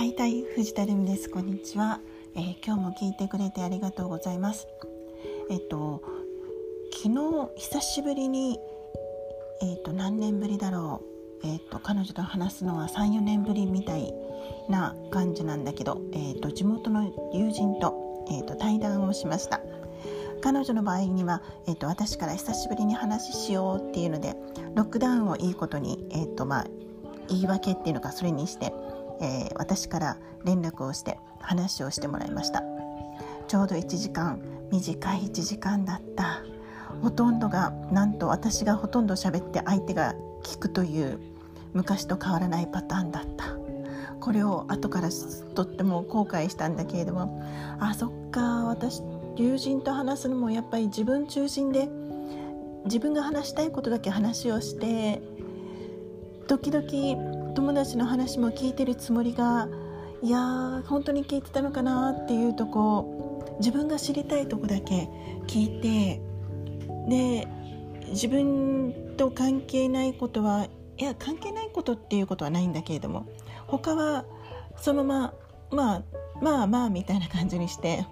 はいたい藤田留美ですこんにちは、えー、今日も聞いてくれてありがとうございますえっと昨日久しぶりにえっと何年ぶりだろうえっと彼女と話すのは34年ぶりみたいな感じなんだけどえっと地元の友人とえっと対談をしました彼女の場合には、えーと、私から久しぶりに話しようっていうのでロックダウンをいいことに、えーとまあ、言い訳っていうのかそれにしてえー、私から連絡をして話をしてもらいました。ちょうど1時間短い1時間だった。ほとんどがなんと私がほとんど喋って相手が聞くという昔と変わらないパターンだった。これを後からとっても後悔したんだけれどもあそっか私友人と話すのもやっぱり自分中心で自分が話したいことだけ話をして時々友達の話も聞いてるつもりがいやー本当に聞いてたのかなっていうとこ自分が知りたいとこだけ聞いてで自分と関係ないことはいや関係ないことっていうことはないんだけれども他はそのまままあまあまあみたいな感じにして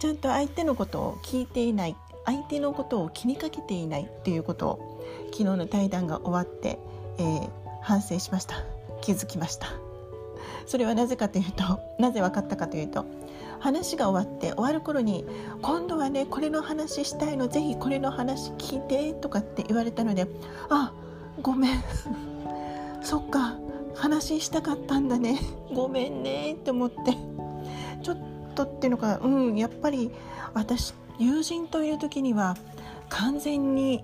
ちゃんと相手のことを聞いていない相手のことを気にかけていないっていうことを昨日の対談が終わって、えー反省しました。気づきました。それはなぜかというとなぜ分かったかというと話が終わって終わる頃に「今度はねこれの話したいのぜひこれの話聞いて」とかって言われたので「あごめん。そっか。話したかったんだね。ごめんね」って思って。ちょっとっていうのかうんやっぱり私友人といる時には完全に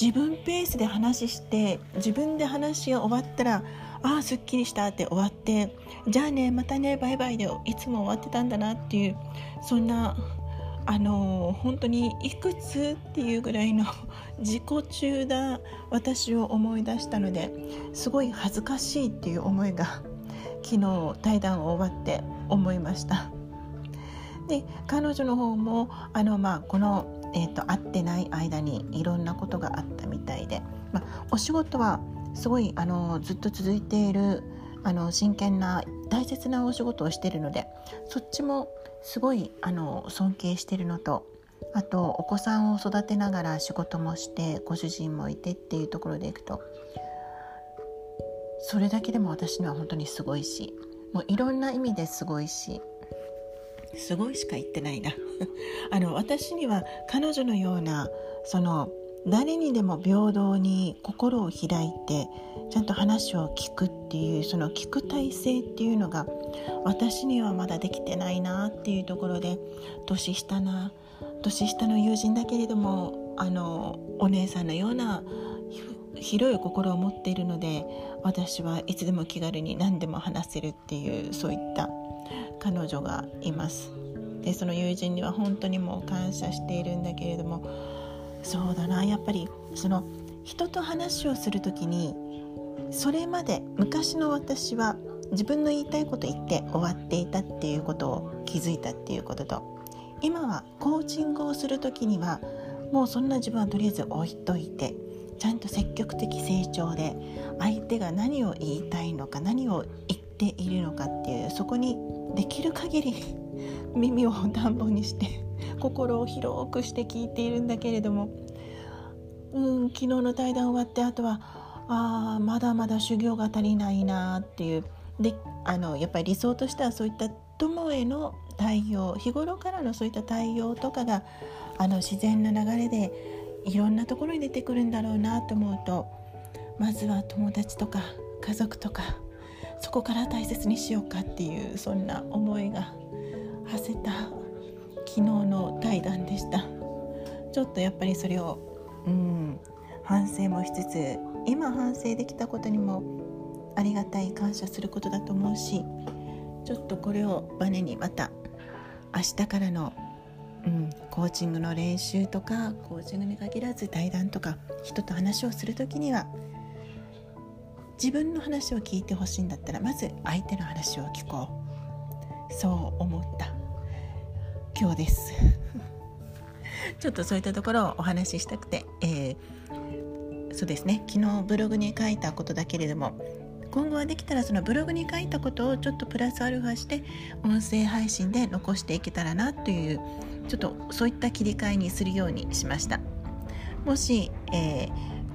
自分ペースで話して自分で話が終わったらああすっきりしたって終わってじゃあねまたねバイバイでいつも終わってたんだなっていうそんなあの本当にいくつっていうぐらいの自己中だ私を思い出したのですごい恥ずかしいっていう思いが昨日対談を終わって思いました。で彼女の方もあの、まあ、このえーと、会ってない間にいろんなことがあったみたいで、まあ、お仕事はすごいあのずっと続いているあの真剣な大切なお仕事をしているのでそっちもすごいあの尊敬しているのとあとお子さんを育てながら仕事もしてご主人もいてっていうところでいくとそれだけでも私には本当にすごいしもういろんな意味ですごいしすごいしか言ってないな。あの私には彼女のようなその誰にでも平等に心を開いてちゃんと話を聞くっていうその聞く体制っていうのが私にはまだできてないなっていうところで年下な年下の友人だけれどもあのお姉さんのような広い心を持っているので私はいつでも気軽に何でも話せるっていうそういった彼女がいます。でその友人には本当にもう感謝しているんだけれどもそうだなやっぱりその人と話をする時にそれまで昔の私は自分の言いたいこと言って終わっていたっていうことを気づいたっていうことと今はコーチングをする時にはもうそんな自分はとりあえず置いといてちゃんと積極的成長で相手が何を言いたいのか何を言っているのかっていうそこにできる限り 耳を暖房にして 心を広くして聞いているんだけれどもうん昨日の対談終わってあとはあまだまだ修行が足りないなっていうであのやっぱり理想としてはそういった友への対応日頃からのそういった対応とかがあの自然な流れでいろんなところに出てくるんだろうなと思うとまずは友達とか家族とかそこから大切にしようかっていうそんな思いが馳せた昨日の対談でした。ちょっとやっぱりそれをうん反省もしつつ今反省できたことにもありがたい感謝することだと思うしちょっとこれをバネにまた明日からの、うん、コーチングの練習とかコーチングに限らず対談とか人と話をする時には自分の話を聞いてほしいんだったらまず相手の話を聞こう。そう思った。今日です。ちょっとそういったところをお話ししたくて、えー、そうですね。昨日ブログに書いたことだけれども今後はできたらそのブログに書いたことをちょっとプラスアルファして音声配信で残していけたらなというちょっとそういった切り替えにするようにしました。もし、えー、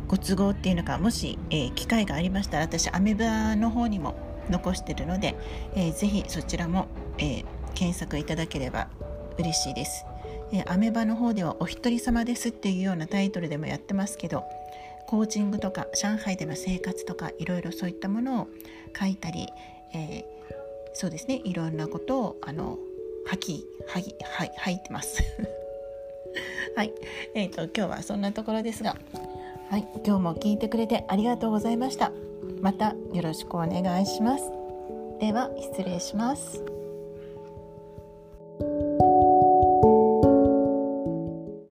ご都合っていうのかもし、えー、機会がありましたら私アメバの方にも残してるので、えー、ぜひそちらも、えー、検索いただければ嬉しいです、え、アメバの方ではお一人様ですっていうようなタイトルでもやってますけどコーチングとか上海での生活とかいろいろそういったものを書いたり、えー、そうですねいろんなことをあの吐き吐き吐いてます。はい。えー、と今日はそんなところですが。はい。今日も聞いてくれてありがとうございました。またよろしくお願いします。では失礼します。